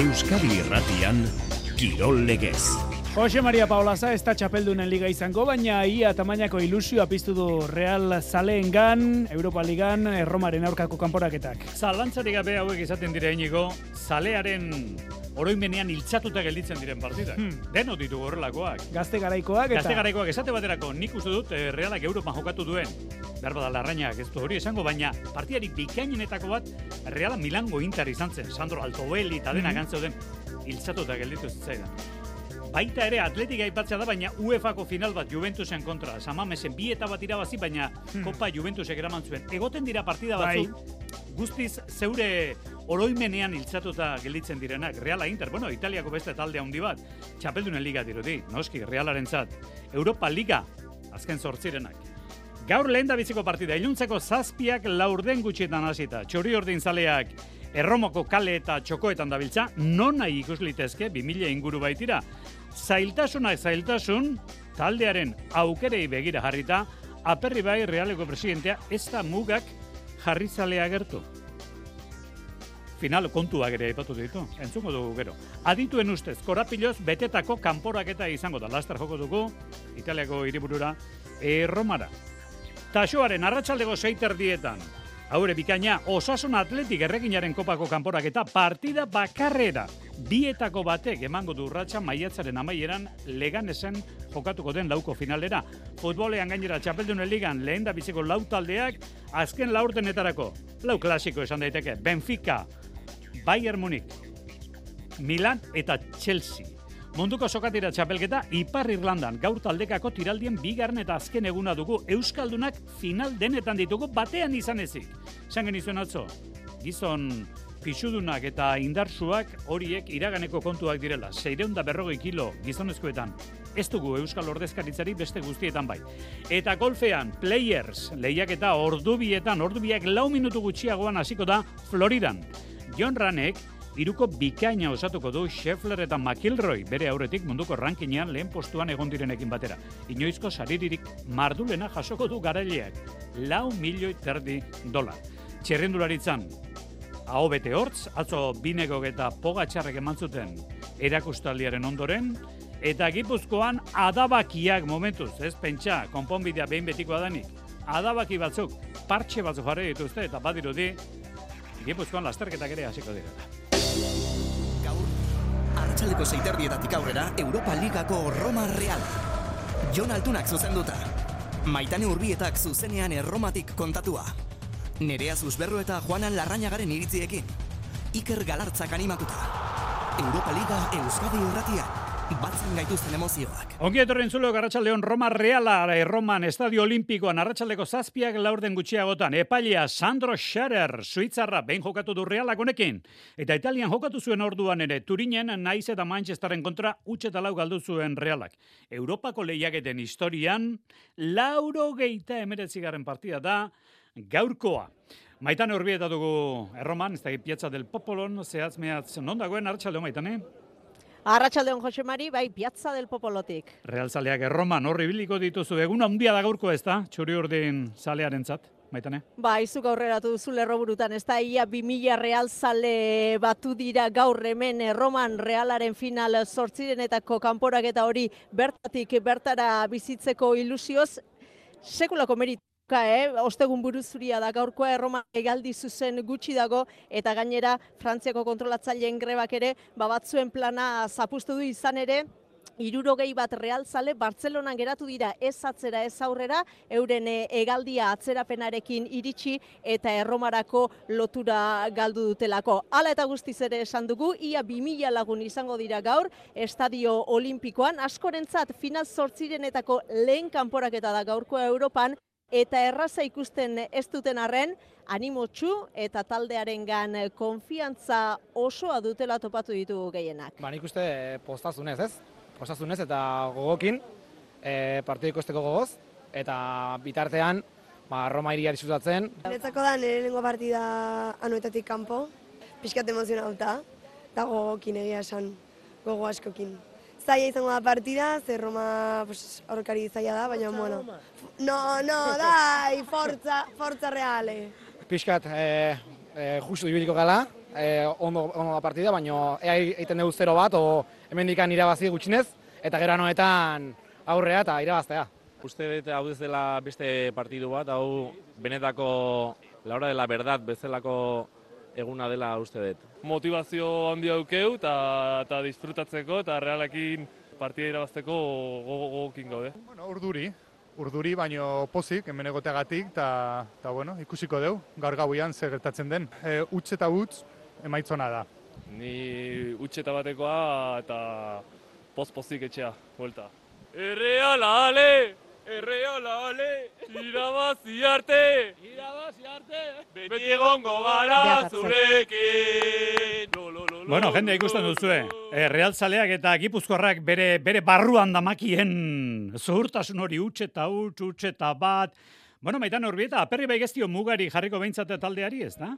Euskadi Irratian Kirol Legez. Jose Maria Paolaza ez da txapeldunen liga izango, baina ia tamainako ilusioa piztu du Real Zaleengan, Europa Ligan, Erromaren aurkako kanporaketak. Zalantzari gabe hauek izaten dira inigo, Zalearen oroimenean hiltzatuta gelditzen diren partidak. Hmm. Deno ditu horrelakoak. Gazte garaikoak eta... Gazte garaikoak esate baterako nik uste dut eh, Realak Europan jokatu duen. Bada larrainak ez du hori esango, baina partiari bikainenetako bat Reala Milango Inter izan zen. Sandro Altobelli eta denak mm -hmm. hiltzatuta gelditu zitzaidan. Baita ere atletika aipatzea da, baina UEFA-ko final bat Juventusen kontra. Samamesen bi eta bat irabazi, baina hmm. Kopa Juventusek eraman zuen. Egoten dira partida bai. batzu, guztiz zeure oroimenean hiltzatuta gelditzen direnak. Reala Inter, bueno, Italiako beste talde handi bat. Txapeldunen liga dirudi, noski, Realaren zat. Europa Liga, azken sortzirenak. Gaur lehen da biziko partida, iluntzeko zazpiak laurden gutxietan hasita. Txori ordin zaleak, Erromoko kale eta txokoetan dabiltza, non nahi ikus litezke, 2000 inguru baitira. Zailtasunak zailtasun, taldearen aukerei begira jarrita, aperri bai realeko presidentea ez da mugak jarrizalea gertu. Final kontuak ere aipatu ditu, entzungo dugu gero. Adituen ustez, korapiloz betetako kanporaketa izango da. Laster joko dugu, Italiako hiriburura, erromara. Taxoaren arratsaldego seiter dietan, Haure bikaina, osasun atletik erreginaren kopako kanporak eta partida bakarrera. Bietako batek emango du urratxa maiatzaren amaieran leganesen jokatuko den lauko finalera. Futbolean gainera txapeldunen ligan lehen da biziko lau taldeak azken laurtenetarako. Lau klasiko esan daiteke, Benfica, Bayern Munich, Milan eta Chelsea. Munduko sokatira txapelketa Ipar Irlandan gaur taldekako tiraldien bigarren eta azken eguna dugu Euskaldunak final denetan ditugu batean izan ezik. Zangen izuen atzo, gizon pixudunak eta indarsuak horiek iraganeko kontuak direla. Seireunda berrogei kilo gizonezkoetan. Ez dugu Euskal Ordezkaritzari beste guztietan bai. Eta golfean, players, lehiak eta ordubietan, ordubiak lau minutu gutxiagoan hasiko da Floridan. John Ranek, Iruko bikaina osatuko du Scheffler eta McIlroy bere aurretik munduko rankinean lehen postuan egon direnekin batera. Inoizko sariririk mardulena jasoko du garaileak. Lau milioi terdi dolar. Txerrendularitzan, hau bete hortz, atzo binegok eta pogatxarrek eman zuten erakustaldiaren ondoren, eta gipuzkoan adabakiak momentuz, ez pentsa, konponbidea behin betikoa danik. Adabaki batzuk, partxe batzuk jarri dituzte, eta badirudi, gipuzkoan lasterketak ere hasiko dira. Gaur, arratsaldeko zeiterdietatik aurrera, Europa Ligako Roma Real. Jon Altunak zuzenduta. Maitane Urbietak zuzenean erromatik kontatua. Nerea Zuzberro eta Juanan Larrañagaren iritziekin. Iker Galartzak animatuta. Europa Liga Euskadi Urratia batzen gaituzten emozioak. Ongi etorren zulo Garratxaldeon Roma Reala Roman Estadio Olimpikoan Arratxaldeko zazpiak laurden gutxiagotan Epalia Sandro Scherer Suitzarra behin jokatu du Realak honekin eta Italian jokatu zuen orduan ere Turinen naiz eta Manchesteren kontra utxeta lau galdu zuen Realak. Europako lehiaketen historian lauro geita emeretzigarren partida da gaurkoa. Maitan horbieta dugu erroman, ez da piazza del Popolon, zehaz mehatz, non dagoen, hartxalde maitane? Arratxaldeon Jose Mari, bai, Piazza del Popolotik. Realzaleak erroman horri biliko dituzu, egun handia da gaurko ez da, txuri urdin zalearen zat, maitane? Ba, izuk aurreratu duzu lerro burutan, ez da, ia 2000 realzale batu dira gaur hemen erroman realaren final sortzirenetako kanporak eta hori bertatik bertara bizitzeko ilusioz, sekulako merit Ka, eh? Ostegun buruzuria da gaurkoa erroma egaldi zuzen gutxi dago eta gainera Frantziako kontrolatzaileen grebak ere babatzuen plana zapustu du izan ere Irurogei bat realzale Bartzelonan geratu dira ez atzera ez aurrera, euren eh, egaldia atzerapenarekin iritsi eta erromarako lotura galdu dutelako. Hala eta guztiz ere esan dugu, ia 2000 lagun izango dira gaur, Estadio Olimpikoan, askorentzat final sortzirenetako lehen kanporaketa da gaurkoa Europan, eta erraza ikusten ez duten arren, animotxu eta taldearengan konfiantza osoa dutela topatu ditugu gehienak. Ba, nik uste eh, postazunez, ez? Postazunez eta gogokin, e, partidu ikusteko gogoz, eta bitartean, ba, Roma iriari zutatzen. Netzako da nirengo partida anuetatik kanpo, pixkat emozionauta, eta gogokin egia esan, gogo askokin zaila izango da partida, ze Roma pues, aurkari zaila da, baina, bueno. No, no, dai, forza, forza reale. Piskat, e, e, justu ibiliko gala, e, ondo, ondo da partida, baina ea egiten dugu 0 bat, o hemen dikan irabazi gutxinez, eta gero noetan aurrea eta irabaztea. Uste dut hau ez dela beste partidu bat, hau benetako la hora de la verdad bezalako eguna dela uste dut. Motivazio handia dukeu eta, eta disfrutatzeko eta realekin partida irabazteko gogokin gaude. Bueno, urduri, urduri baino pozik, hemen egoteagatik, eta, eta bueno, ikusiko deu, gaur gauian zer gertatzen den. E, utz eta utz, emaitzona da. Ni utxeta batekoa eta poz-pozik etxea, buelta. Erreala ale! Erreala ale! Irabazi arte! Irabazi arte! Beti egongo gara zurekin! Bueno, jende ikusten duzue. E, Real Zaleak eta Gipuzkoarrak bere, bere barruan damakien zuhurtasun hori utxe eta utx, utxe eta bat. Bueno, maitan urbieta, aperri baigeztio mugari jarriko behintzate taldeari, ez da?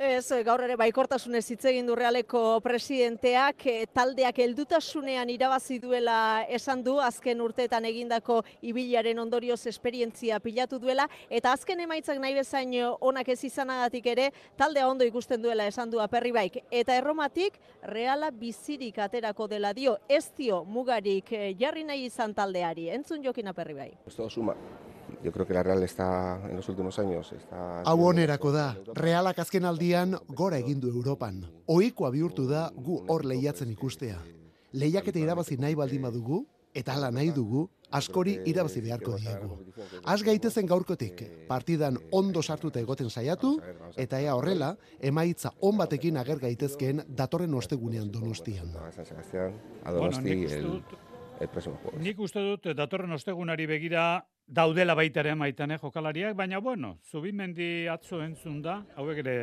Ez, gaur ere baikortasunez hitz egin du realeko presidenteak, eh, taldeak heldutasunean irabazi duela esan du, azken urteetan egindako ibilaren ondorioz esperientzia pilatu duela, eta azken emaitzak nahi bezain onak ez izanagatik ere, taldea ondo ikusten duela esan du aperri baik. Eta erromatik, reala bizirik aterako dela dio, ez dio mugarik eh, jarri nahi izan taldeari. Entzun jokin aperri bai. Pues todo suma. Yo creo que la Real está en los últimos años está Hau onerako da, realak azken aldian gora egin du Europan. Ohikoa bihurtu da gu hor lehiatzen ikustea. Lehiaketa irabazi nahi baldin badugu, eta hala nahi dugu, askori irabazi beharko diegu. Az gaitezen gaurkotik, partidan ondo sartuta egoten saiatu, eta ea horrela, emaitza on batekin ager gaitezkeen datorren ostegunean donostian. Bueno. Nik uste dut datorren ostegunari begira daudela baita ere maitan, eh, jokalariak, baina bueno, zubimendi atzo entzun da, hauek ere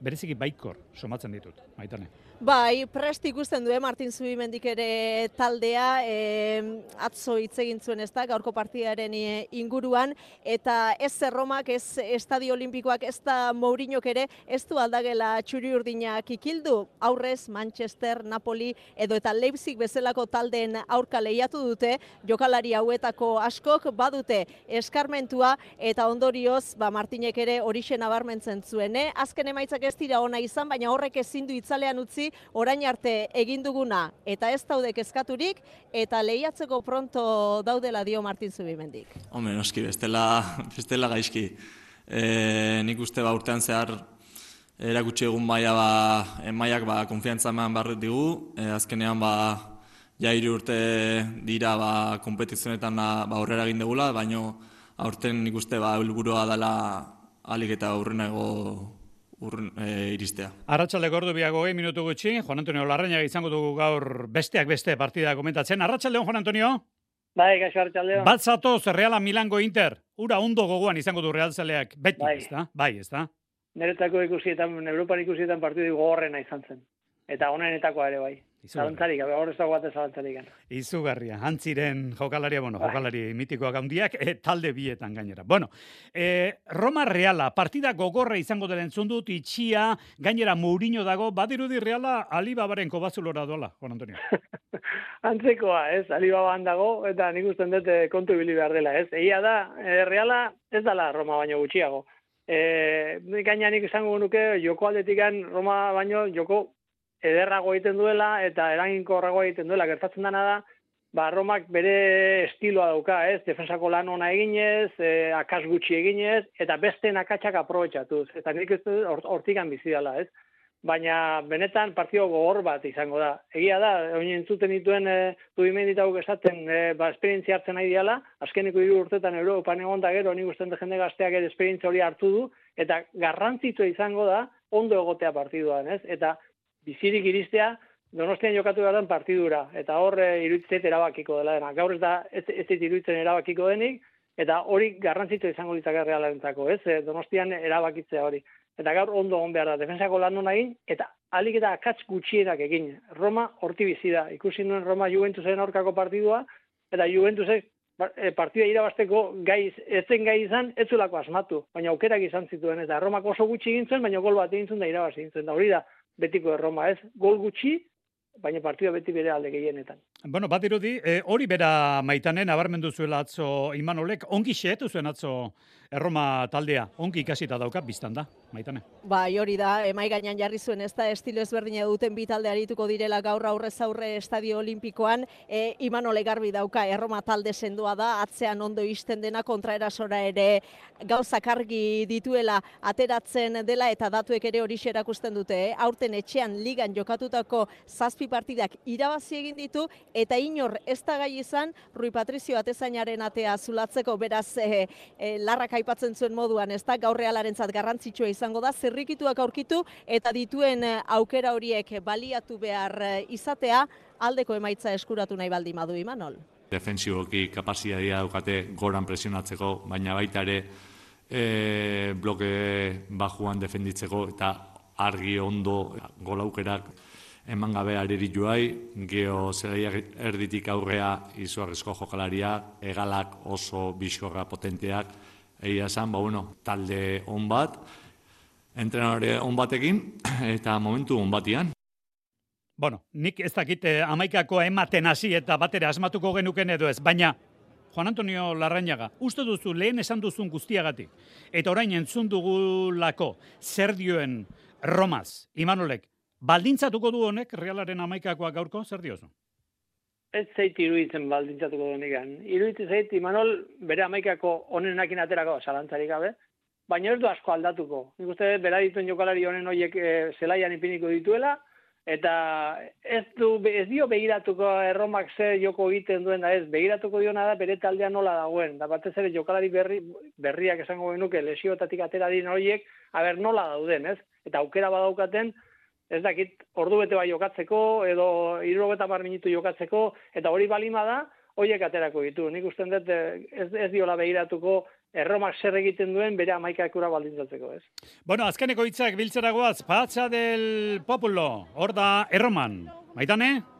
bereziki baikor somatzen ditut, maitane. Bai, prest ikusten du, eh, Martin Zubimendik ere taldea, e, atzo hitz egin zuen ez da, gaurko partidaren eh, inguruan, eta ez Erromak, ez Estadio Olimpikoak, ez da Mourinhok ere, ez du aldagela txuri urdinak ikildu, aurrez Manchester, Napoli, edo eta Leipzig bezalako taldeen aurka lehiatu dute, jokalari hauetako askok badute eskarmentua, eta ondorioz, ba, Martinek ere horixe nabarmentzen zuen, eh? Azken emaitzak ez dira ona izan, baina horrek ezin du itzalean utzi orain arte egin duguna eta ez daude kezkaturik eta lehiatzeko pronto daudela dio Martin Zubimendik. Hombre, noski, bestela, bestela gaizki. E, nik uste ba urtean zehar erakutsi egun maila ba, e, mailak ba, konfiantza eman barret digu. E, azkenean ba, ja hiru urte dira ba, kompetizionetan ba, aurrera egin degula, baino aurten nik uste ba, helburua dela alik eta aurrenago urren, e, iristea. Arratxalde gordu biago minutu gutxi, Juan Antonio Larrañaga izango dugu gaur besteak beste partida komentatzen. Arratxalde Juan Antonio? Bai, gaixo hartxaldeo. Bat zatoz Reala Milango Inter, ura ondo gogoan izango du Real Zaleak, beti, Bai. ez da? Bai, ez da? Niretako ikusietan, Europan ikusietan partidu gogorrena izan zen. Eta honenetakoa ere bai. Zalantzarik, hor ez dago bate zalantzarik. Izugarria, antziren jokalaria, bueno, Bai. jokalari mitikoak handiak, e, talde bietan gainera. Bueno, e, Roma Reala, partida gogorra izango dela entzun dut, itxia, gainera Mourinho dago, badirudi Reala Alibabaren kobazulora dola, Juan Antonio. Antzekoa, ez, Alibaban dago, eta nik usten dut eh, kontu ibili behar dela, ez. Egia da, eh, Reala ez dala Roma baino gutxiago. E, gaina nik esango nuke, joko aldetikan Roma baino joko ederrago egiten duela eta eraginkorrago egiten duela. Gertatzen dana da, ba, Romak bere estiloa dauka, ez? Defensako lan ona eginez, e, akas gutxi eginez, eta beste nakatxak aprobetxatuz. Eta nik hort- hortikan bizi dela, ez? Baina benetan partio gogor bat izango da. Egia da, oin entzuten dituen e, dudimenditauk esaten e, ba, esperientzia hartzen nahi diala, azkeneko hiru urtetan Europan egon da gero, nik usten jende gazteak ere esperientzia hori hartu du, eta garrantzitua izango da ondo egotea partiduan, ez? Eta bizirik iristea, Donostian jokatu behar den partidura, eta hor e, iruditzet erabakiko dela dena. Gaur ez da, ez, ez dit iruditzen erabakiko denik, eta hori garrantzitu izango litzake realarentzako, ez? E, Donostian erabakitzea hori. Eta gaur ondo egon behar da, defensako lan hona eta alik eta akats gutxienak egin. Roma horti bizi da. Ikusi nuen Roma Juventusen aurkako partidua, eta Juventusek ba- e, partida irabasteko gai, etzen gai izan, ez zulako asmatu, baina aukerak izan zituen, eta Romak oso gutxi egin zuen, baina gol bat egin da irabazi egin zuen, da hori da betiko Roma, ez? Gol gutxi, baina partida beti bere alde gehienetan. Bueno, bat irudi, e, hori bera maitanen, abarmendu zuela atzo Imanolek, ongi xeetu zuen atzo Erroma taldea, ongi ikasita dauka, biztan da, maitane. Bai, hori da, emai gainean jarri zuen ez da estilo ezberdina duten bi talde arituko direla gaur aurrez aurre estadio olimpikoan, e, Imanole garbi dauka, Erroma talde sendoa da, atzean ondo isten dena kontraerasora ere gauzak argi dituela ateratzen dela eta datuek ere hori erakusten dute, eh? aurten etxean ligan jokatutako zazpi partidak irabazi egin ditu eta inor ez da gai izan Rui Patrizio atezainaren atea zulatzeko beraz e, e, larrak aipatzen zuen moduan ez da gaur realarentzat garrantzitsua izango da zerrikituak aurkitu eta dituen aukera horiek baliatu behar izatea aldeko emaitza eskuratu nahi baldi madu Imanol. Defensiboki kapazitatea daukate goran presionatzeko, baina baita ere e, bloke bajuan defenditzeko eta argi ondo golaukerak eman gabe areri joai, geho zelaiak erditik aurrea izuarrezko jokalaria, egalak oso biskorra potenteak, egia esan, ba, bueno, talde on bat, entrenadore on batekin, eta momentu on batian. Bueno, nik ez dakit eh, amaikako ematen hasi eta batera asmatuko genuken edo ez, baina Juan Antonio Larrañaga, uste duzu lehen esan duzun guztiagatik, eta orain entzun dugulako zer dioen Romaz, Imanolek, baldintzatuko du honek realaren amaikakoak gaurko, zer diozu? Ez zeit iruditzen baldintzatuko du nigan. Iruditzen zeit, Imanol, bere amaikako onenakin aterako, salantzarik gabe, baina ez du asko aldatuko. Nik uste, bera dituen jokalari honen horiek e, zelaian ipiniko dituela, eta ez du ez dio begiratuko erromak ze joko egiten duen da ez begiratuko diona da bere taldea nola dagoen da batez ere jokalari berri berriak esango genuke lesioetatik atera diren horiek aber nola dauden ez eta aukera badaukaten ez dakit ordu bete bai jokatzeko edo 70 minutu jokatzeko eta hori balima da hoiek aterako ditu nik usten dut eh, ez ez diola begiratuko erromak zer egiten duen bere amaikakura baldintzatzeko, ez? Bueno, azkeneko hitzak biltzeragoaz, patxa del populo, hor da erroman. Maitane?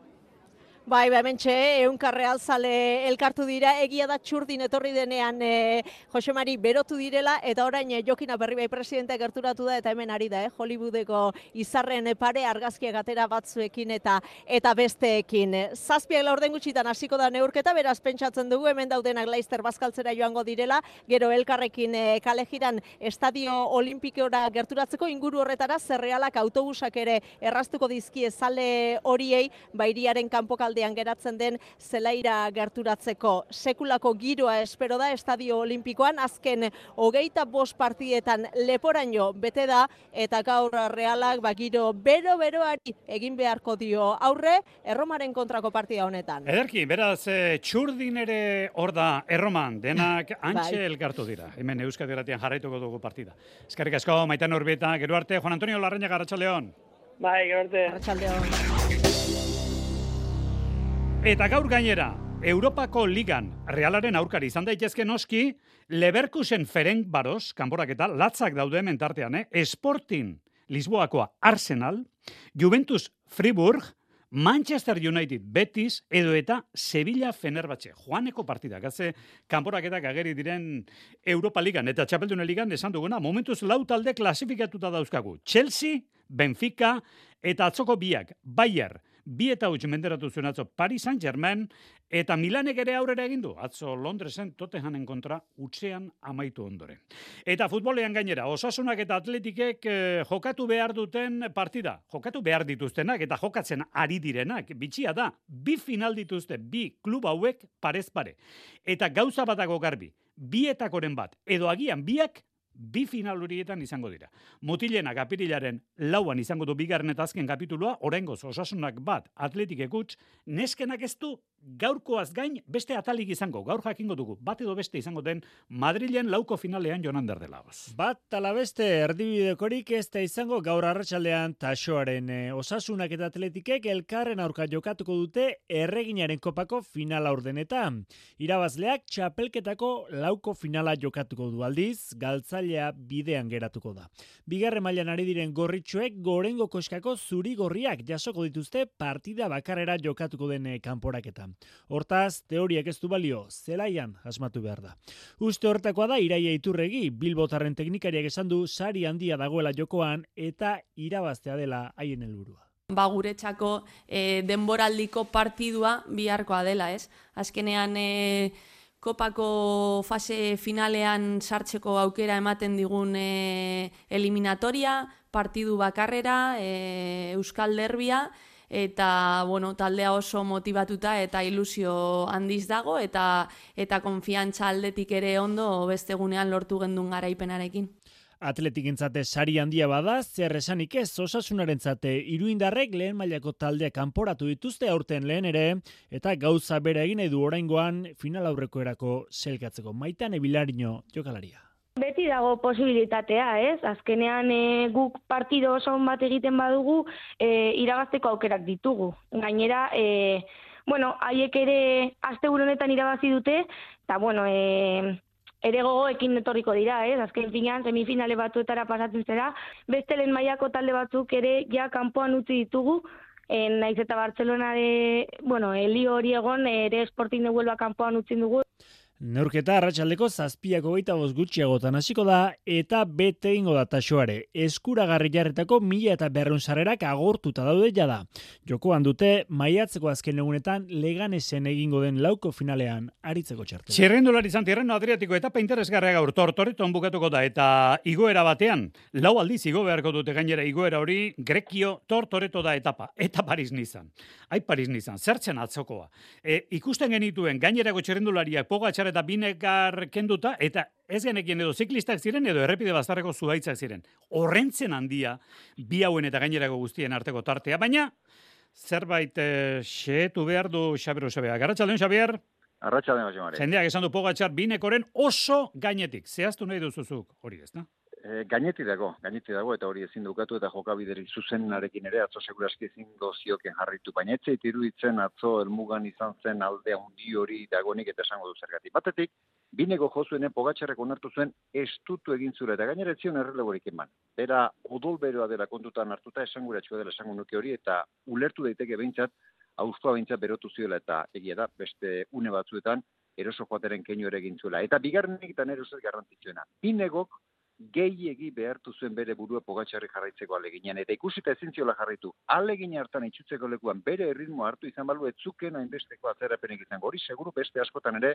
Bai, bai, mentxe, eunkarre alzale elkartu dira, egia da txurdin etorri denean e, Jose berotu direla, eta orain e, Jokina Berri bai presidente gerturatu da, eta hemen ari da, eh, Hollywoodeko izarren pare argazkiak atera batzuekin eta eta besteekin. Zazpiak laurden gutxitan hasiko da neurketa, beraz pentsatzen dugu, hemen daudenak laizter bazkaltzera joango direla, gero elkarrekin e, kalejiran estadio olimpikora gerturatzeko inguru horretara, zerrealak autobusak ere erraztuko dizkie zale horiei, bairiaren kanpokalde aldean geratzen den zelaira gerturatzeko. Sekulako giroa espero da Estadio Olimpikoan, azken hogeita bost partietan leporaino bete da, eta gaur realak ba, giro bero-beroari egin beharko dio aurre, erromaren kontrako partida honetan. Ederki, beraz, e, txurdin ere hor da erroman, denak bai. antxe elkartu dira. Hemen Euskadi Gratian jarraituko dugu partida. Eskerrik asko, maitan urbieta, gero arte, Juan Antonio Larreña Garratxaldeon. Bai, gero arte. Garratxaldeon. Eta gaur gainera, Europako Ligan realaren aurkari izan daitezke noski, Leverkusen Ferenc Baros, kanborak eta latzak daude mentartean, eh? Sporting Lisboakoa Arsenal, Juventus Friburg, Manchester United Betis edo eta Sevilla Fenerbahce. Joaneko partida, gaze kanporaketak ageri diren Europa Ligan eta Txapeldune Ligan esan duguna, momentuz lau talde klasifikatuta dauzkagu. Chelsea, Benfica eta atzoko biak, Bayer, bi eta huts menderatu zuen atzo Paris Saint-Germain, eta Milanek ere aurrera egin du, atzo Londresen Tottenhamen kontra utzean amaitu ondore. Eta futbolean gainera, osasunak eta atletikek eh, jokatu behar duten partida, jokatu behar dituztenak eta jokatzen ari direnak, bitxia da, bi final dituzte, bi klub hauek parez pare. Eta gauza batago garbi, bietakoren bat, edo agian biak bi final horietan izango dira. Mutilena apirilaren lauan izango du bigarren eta azken kapitulua, orengoz osasunak bat atletik ekuts, neskenak ez du gaurkoaz gain beste atalik izango, gaur jakingo dugu, bat edo beste izango den Madrilen lauko finalean jonan derdela. Bat tala beste erdibidekorik ez da izango gaur arratsaldean tasoaren e, osasunak eta atletikek elkarren aurka jokatuko dute erreginaren kopako finala ordenetan. Irabazleak txapelketako lauko finala jokatuko du aldiz, galtzailea bidean geratuko da. Bigarre mailan ari diren gorritxoek gorengo koskako zuri gorriak jasoko dituzte partida bakarrera jokatuko den eh, kanporaketan. Hortaz, teoriak ez du balio, zelaian asmatu behar da. Uste hortakoa da, iraia iturregi, bilbotarren teknikariak esan du, sari handia dagoela jokoan eta irabaztea dela haien helburua. ba guretzako e, denboraldiko partidua biharkoa dela, ez? Azkenean e, kopako fase finalean sartzeko aukera ematen digun e, eliminatoria, partidu bakarrera, e, Euskal Derbia, eta bueno, taldea oso motivatuta eta ilusio handiz dago eta eta konfiantza aldetik ere ondo beste egunean lortu gendun garaipenarekin. Atletikintzate sari handia bada, zer esanik ez osasunaren zate iruindarrek lehen mailako taldea kanporatu dituzte aurten lehen ere, eta gauza bere egin edu oraingoan final aurreko erako zelkatzeko maitan ebilarino jokalaria. Beti dago posibilitatea, ez? Azkenean e, guk partido oso bat egiten badugu, e, irabazteko aukerak ditugu. Gainera, e, bueno, haiek ere aste honetan irabazi dute, eta, bueno, e, ere gogoekin etorriko dira, ez? Azken finean, semifinale batuetara pasatzen zera, beste lehen mailako talde batzuk ere ja kanpoan utzi ditugu, en naiz eta Barcelonare, bueno, Elio hori egon ere Sporting de Huelva kanpoan utzi dugu. Neurketa arratsaldeko zazpiako gaita boz gutxiagotan hasiko da eta bete ingo da tasoare. Eskuragarri jarretako mila eta berreun sarrerak agortuta daude jada. Jokoan dute maiatzeko azken egunetan leganesen egingo den lauko finalean aritzeko txarte. Txerrendulari zantirreno Adriatiko etapa interesgarria gaur tortoreton bukatuko da eta igoera batean, lau aldiz igo beharko dute gainera igoera hori Grekio tortoreto da etapa, eta Paris nizan. Ai Paris nizan, zertzen atzokoa. E, ikusten genituen gainerako txerrendulariak pogatxar eta binekar kenduta, eta ez genekien edo ziklistak ziren edo errepide bazarreko zuaitzak ziren. Horrentzen handia, bi hauen eta gainerako guztien arteko tartea, baina zerbait e, xeetu behar du Xabier Osabea. Garratxaldeon, Xabier? Arratxaldeon. Jendeak esan du pogatxar binekoren oso gainetik. Zehaztu nahi duzuzuk, hori ez, da? E, gaineti dago, gaineti dago, eta hori ezin dukatu eta jokabideri zuzenarekin ere, atzo seguraski ezin dozioken jarritu. Baina etzeit iruditzen atzo elmugan izan zen aldea handi hori dagonik eta esango du zergatik. Batetik, binego jozuenen pogatxarrek onartu zuen estutu egin zure, eta gainera etzion errelegorik eman. Bera, odolberoa dela kontutan hartuta esanguratxua dela esango nuke hori, eta ulertu daiteke behintzat, hauzkoa behintzat berotu ziola, eta egia da, beste une batzuetan, eroso joateren keinu ere egin zuela. Eta bigarrenik eta nero zer garrantzitzuena. Binegok gehiegi behartu zuen bere burua pogatxarri jarraitzeko aleginean. Eta ikusita ezin ziola jarraitu, alegin hartan itxutzeko lekuan bere erritmo hartu izan balu etzuken hainbesteko atzerapenek izango. Hori seguru beste askotan ere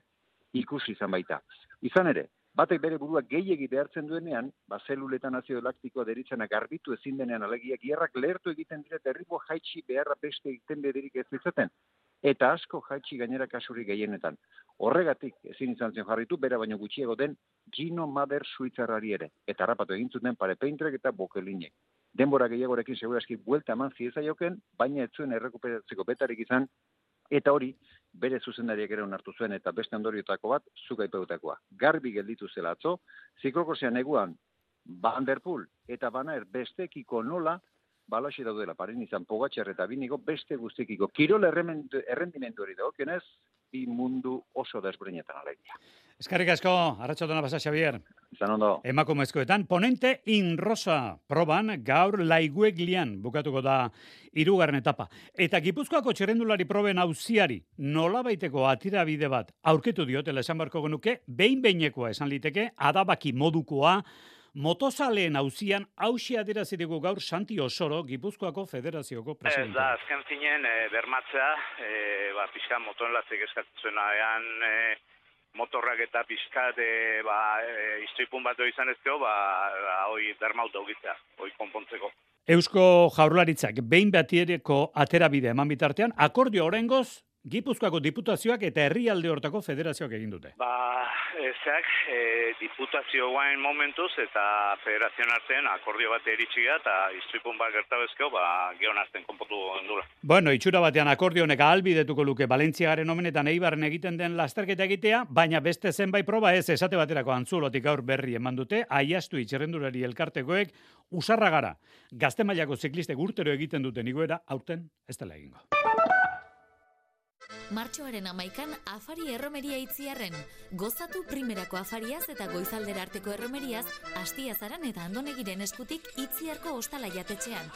ikusi izan baita. Izan ere, batek bere burua gehiegi behartzen duenean, ba zeluletan azio laktikoa deritzena garbitu ezin denean alegiak hierrak lehertu egiten dira derribo jaitsi beharra beste egiten bederik ez izaten. Eta asko jaitsi gainera kasuri gehienetan. Horregatik, ezin izan zen jarritu, bera baino gutxiago den Gino Mader Suitzarrari ere. Eta rapatu egin zuten pare peintrek eta bokelinek. Denbora gehiagorekin seguraski buelta eman joken, baina ez zuen errekuperatzeko betarik izan, eta hori, bere zuzendariak ere onartu zuen eta beste ondoriotako bat, zuka ipeutakoa. Garbi gelditu zela atzo, ziklokosean eguan, Van der Poel eta Banaer bestekiko nola, balaxe daudela, paren izan pogatxer eta binigo beste guztikiko. Kirol errendimendu hori dago, kenez, bi mundu oso desbreinetan alegia. Eskarrik asko, arratxaldona basa, Xavier. Zan ondo. Emakumezkoetan, ponente in rosa proban gaur laigueglian bukatuko da irugarren etapa. Eta Gipuzkoako txerrendulari proben hauziari nola baiteko atira bide bat aurketu diotela esan barko genuke, behin behinekoa esan liteke, adabaki modukoa, motozaleen hauzian hausia adirazi dugu gaur Santi Osoro Gipuzkoako Federazioko presidente. Ez da, azken zinen e, bermatzea, e, ba, pixka moton latzik eskatzen e, motorrak eta pixka de, ba, e, iztuipun bat izan ezkeo, ba, ba, hoi bermauta ugitzea, hoi konpontzeko. Eusko jaurlaritzak behin batiereko aterabide eman bitartean, akordio horrengoz, Gipuzkoako diputazioak eta herrialde hortako federazioak egin dute. Ba, ezak, e, diputazio guain momentuz eta federazioan artean akordio bat eritxi eta iztripun bat gertabezkeo, ba, geon artean konpotu gendula. Bueno, itxura batean akordio honek ahalbidetuko luke Balentziagaren omenetan eibarren egiten den lasterketa egitea, baina beste zenbait proba ez esate baterako antzulotik aur berri eman dute, aiastu itxerrendurari elkartekoek, usarra gara, gazte mailako ziklistek urtero egiten duten iguera, aurten ez dela egingo. Martxoaren amaikan afari erromeria itziarren. Gozatu primerako afariaz eta goizaldera arteko erromeriaz, astiazaran eta andonegiren eskutik itziarko ostala jatetxean.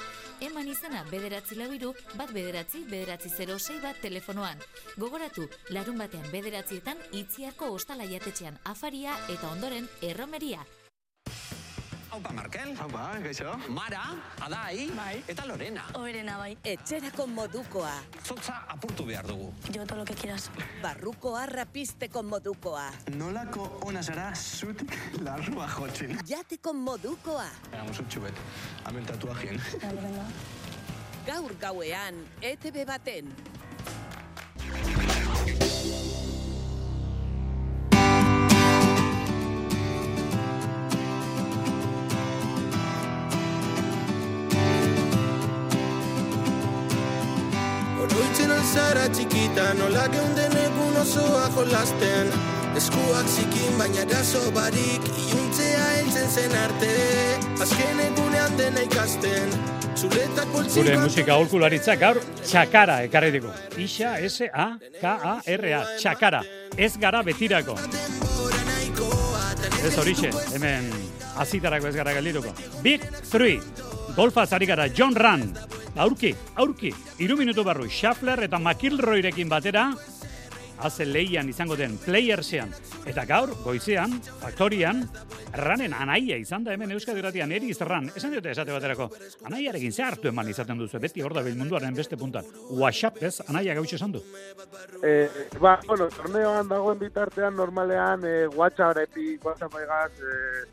Eman izena bederatzi labiru, bat bederatzi, bederatzi 06 bat telefonoan. Gogoratu, larun batean bederatzietan itziarko ostala jatetxean afaria eta ondoren erromeria. Haupa Markel. Haupa, gaixo. Mara, Adai, bai. eta Lorena. Oberena bai. Etxerako modukoa. Zotza apurtu behar dugu. Jo todo lo que quieras. Barrukoa rapisteko modukoa. Nolako ona zara zutik larrua jotzen. Jateko modukoa. Hagamos un chubet. Hemen tatuajien. Gaur gauean, ETV baten. Alzara txikita, nola geunden egun osoa jolasten Eskuak zikin baina eraso barik, iuntzea heltzen zen arte Azken egunean dena ikasten, Gure poltsikoak musika aholkularitza gaur txakara ekarri digu. Isa, S-A-K-A-R-A, txakara. Ez gara betirako. Ez horixe, hemen azitarako ez gara geldiruko. Big 3, golfa zari gara John Run, aurki, aurki, iru minutu barru, Schaffler eta McIlroyrekin batera, haze lehian izango den playersean. Eta gaur, goizean, faktorian, ranen anaia izan da hemen Euskadi Irratian, eri izterran, esan diote esate baterako, anaiarekin ze hartu eman izaten duzu, beti hor da munduaren beste puntan. WhatsApp ez, anaia gautxo esan du. Eh, ba, bueno, torneoan dagoen bitartean normalean eh, WhatsAppetik, WhatsApp egaz, eh,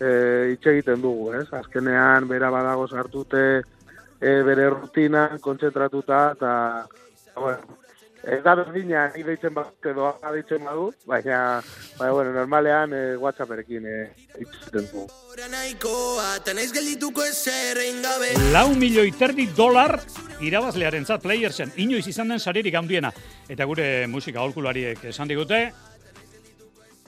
eh, itxe egiten dugu, ez? Azkenean bera badago sartute eh, bere rutina, kontzentratuta, eta, bueno, ez da berdina ni deitzen bat edo deitzen badu, baina, baina, bueno, normalean eh, WhatsApperekin geldituko ezerrein gabe Lau milioi terdi dolar irabazlearen zat playersen, inoiz izan den saririk handiena. Eta gure musika aholkulariek esan digute,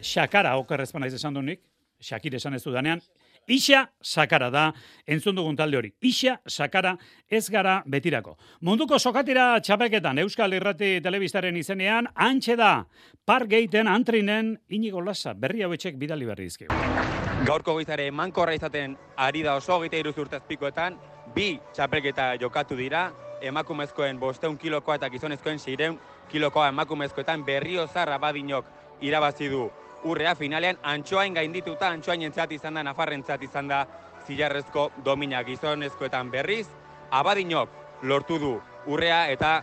Shakara, oker ezpan naiz esan dunik, Shakir esan ez dudanean, Ixa sakara da, entzun dugun talde hori. Ixa sakara ez gara betirako. Munduko sokatira txapelketan Euskal Irrati Telebistaren izenean, antxe da, Pargaten antrinen inigo lasa, berri hauetxek bidali berri izkigu. Gaurko goizare emankorra izaten ari da oso hogeita iruz urtazpikoetan, bi txapelketa jokatu dira, emakumezkoen bosteun kilokoa eta gizonezkoen seireun kilokoa emakumezkoetan berrio badinok irabazi du urrea finalean antxoain gaindituta antxoain entzat izan da, nafarrentzat izan da zilarrezko domina gizonezkoetan berriz, abadinok lortu du urrea eta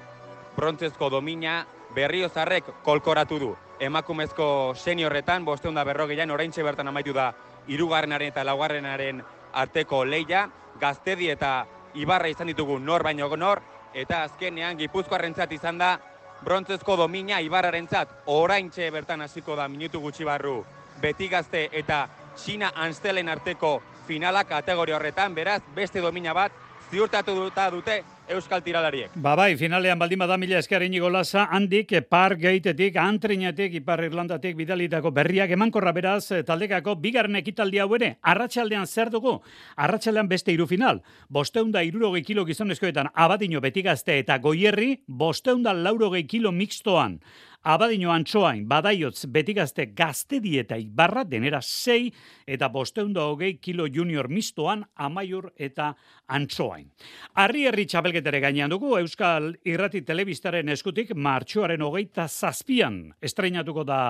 brontzezko domina berriozarrek kolkoratu du. Emakumezko seniorretan, bosteun da berrogeian, oraintxe bertan amaitu da irugarrenaren eta laugarrenaren arteko leia, gaztedi eta ibarra izan ditugu nor baino nor, eta azkenean gipuzkoarrentzat izan da brontzezko domina ibarrarentzat oraintxe bertan hasiko da minutu gutxi barru. Beti gazte eta China Anstelen arteko finala kategoria horretan, beraz beste domina bat ziurtatu duta dute Euskal Tiralariek. Ba bai, finalean baldin bada mila esker inigo lasa, handik par geitetik, antrinetik, ipar Irlandatik bidalitako berriak emankorra beraz eh, taldekako bigarren ekitaldi hau ere, arratsaldean zer dugu? Arratsaldean beste hiru final. Bosteunda irurogei kilo gizonezkoetan abadino beti gazte eta goierri, bosteunda laurogei kilo mixtoan. Abadino antxoain, badaiotz, betigazte gazte dieta ibarra, denera sei, eta bosteunda hogei kilo junior mistoan, amaiur eta antxoain. Arri herri txapelketere gainean dugu, Euskal Irrati Telebistaren eskutik, martxoaren hogeita zazpian, estreinatuko da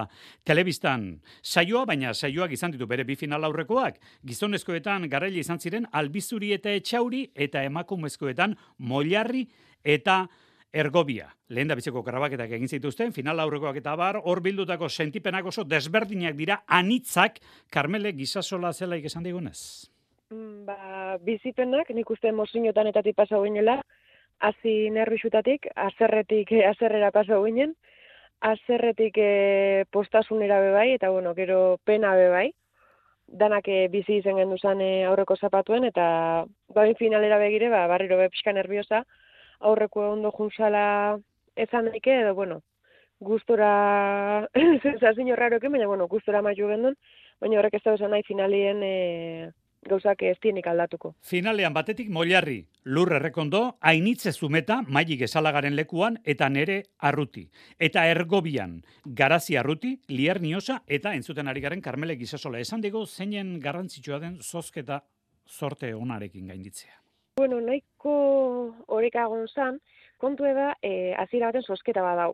telebistan saioa, baina saioak izan ditu bere bi final aurrekoak, gizonezkoetan garaile izan ziren, albizuri eta etxauri, eta emakumezkoetan moilarri eta Ergobia, lehen da biziko grabaketak egin zituzten, final aurrekoak eta bar, hor bildutako sentipenak oso desberdinak dira, anitzak, Karmele gizasola zelaik esan digunez. Mm, Ba, bizipenak, nik uste mozinotan eta pasa guinela, hazi nervixutatik, azerretik eh, azerrera pasa guinen, azerretik eh, postasunera bebai, eta bueno, gero pena bebai, danak eh, bizi izen gendu zan eh, aurreko zapatuen, eta bain finalera begire, ba, barriro be pixka nerviosa, aurreko ondo junsala ezan daike, edo, bueno, gustora, sensazio raroekin, baina, bueno, gustora maiu gendun, baina horrek ez da esan nahi finalien e, gauzak ez dienik aldatuko. Finalean batetik moilarri, lur errekondo, ainitze zumeta, mailik esalagaren lekuan, eta nere arruti. Eta ergobian, garazi arruti, lier niosa, eta entzuten ari garen Karmele Gizasola. Esan digo, zeinen garrantzitsua den zozketa zorte onarekin gainditzea. Bueno, nahiko oreka egon zan, kontu da, e, azira baten sosketa badau.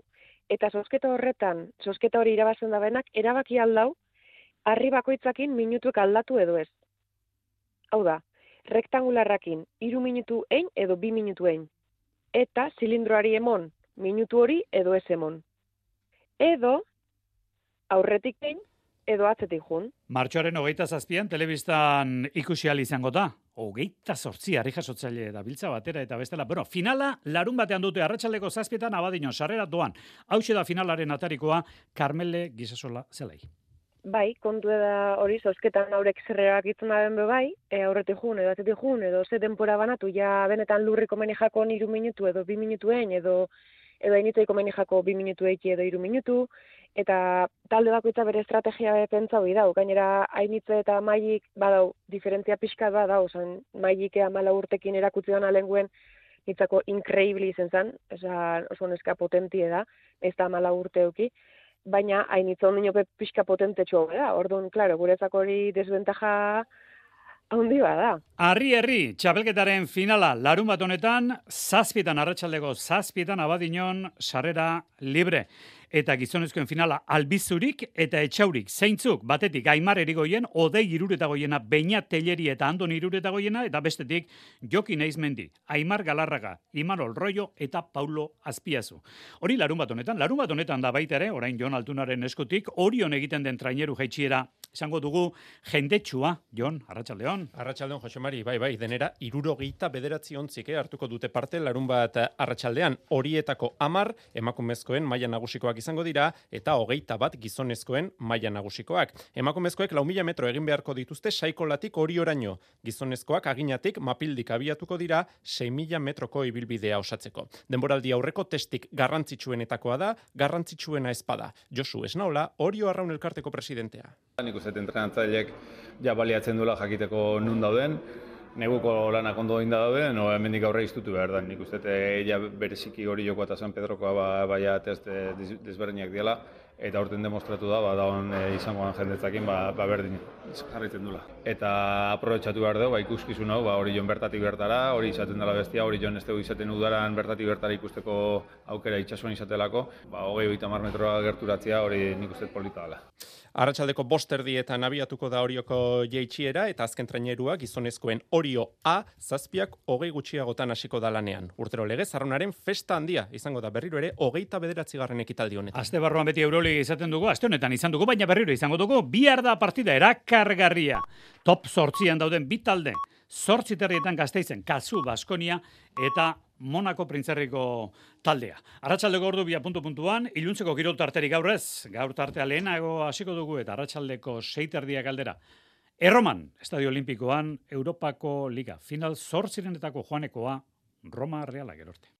Eta sosketa horretan, sosketa hori irabazen da benak, erabaki aldau, harri bakoitzakin minutuek aldatu edo ez. hau da, rektangularrakin iru minutu ein edo bi minutu ein. Eta zilindroari emon minutu hori edo ez emon. Edo aurretik ein edo atzetik jun. Martxoaren hogeita zazpian, telebistan ikusi izango da. Hogeita sortzi, harri jasotzaile da biltza batera eta bestela. Bueno, finala, larun batean dute arratsaldeko zazpietan abadino, sarrera doan. Hau da finalaren atarikoa, Carmele Gizasola zelai. Bai, kontu da hori, zozketan aurrek zerrerak itzen da den bai, e, aurretik jun, edo atzetik jun, edo ze denpora banatu, ja benetan lurriko meni jako iru minutu, edo bi minutuen, edo edo hainitzaiko meni jako bi minutu eki edo iru minutu, eta talde bakoitza bere estrategia pentsa hori dau, gainera hainitze eta maik badau, diferentzia pixka da dau, zan maik urtekin erakutzi dana lenguen, nitzako increíble izen zan, oso neska potentie da, ez da amala urte euki, baina hainitza ondino pixka potente txua da, orduan, klaro, guretzako hori desventaja handi da. Arri herri, txapelketaren finala larun bat honetan, zazpietan arratsaldeko zazpietan abadinon sarrera libre eta gizonezkoen finala albizurik eta etxaurik zeintzuk? Batetik Aimar Erigoien odei iruretagoiena Beña Telleri eta Andon iruretagoiena eta bestetik Joki Neizmendi Aimar Galarraga Imanol Rollo eta Paulo Azpiazu. Hori larun bat honetan larun bat honetan da baita ere orain Jon Altunaren eskutik orion egiten den traineru jaitsiera. Esango dugu jendetsua Jon Arratsaldeon. Arratsaldeon Jose Mari bai bai denera 69 bederatzi ontzik eh, hartuko dute parte larun bat arratsaldean. Horietako 10 emakumezkoen maila nagusikoak izango dira eta hogeita bat gizonezkoen maila nagusikoak. Emakumezkoek lau mila metro egin beharko dituzte saikolatik hori oraino. Gizonezkoak aginatik mapildik abiatuko dira 6 mila metroko ibilbidea osatzeko. Denboraldi aurreko testik garrantzitsuenetakoa da, garrantzitsuena espada. Josu Esnaola, Orio Arraun Elkarteko presidentea. Nik uste entrenatzailek ja baliatzen duela jakiteko nun dauden, neguko lanak ondo inda daude, no hemendik aurre iztutu behar da. Nik uste ella bereziki hori joko eta San Pedrokoa ba, baia test desberdinak diela, eta horten demostratu da, ba, da e, izangoan jendetzakin, ba, ba berdin jarritzen dula. Eta aprobetsatu behar dugu, ba, ikuskizun hau, ba, hori joan bertatik bertara, hori izaten dela bestia, hori joan ez izaten udaran bertatik bertara ikusteko aukera itxasuan izatelako, ba, hogei oita metroa gerturatzea, hori nik uste polita dela. Arratxaldeko bosterdietan abiatuko da horioko jeitxiera eta azken trainerua gizonezkoen orio A zazpiak hogei gutxiagotan hasiko da lanean. Urtero legez, arronaren festa handia izango da berriro ere hogeita bederatzi garren ekitaldi honetan. Aste barruan beti Euroli izaten dugu, aste honetan izan dugu, baina berriro izango dugu, bihar da partida erakargarria. Top sortzian dauden bitalde, sortzi terrietan gazteizen, kasu Baskonia eta Monako printzerriko taldea. Arratxaldeko ordu bia puntu puntuan, iluntzeko kirol tarteri gaur ez, gaur tartea lehenago hasiko dugu eta arratsaldeko seiterdia galdera. Erroman, Estadio Olimpikoan, Europako Liga, final zortzirenetako joanekoa, Roma Reala gerorte.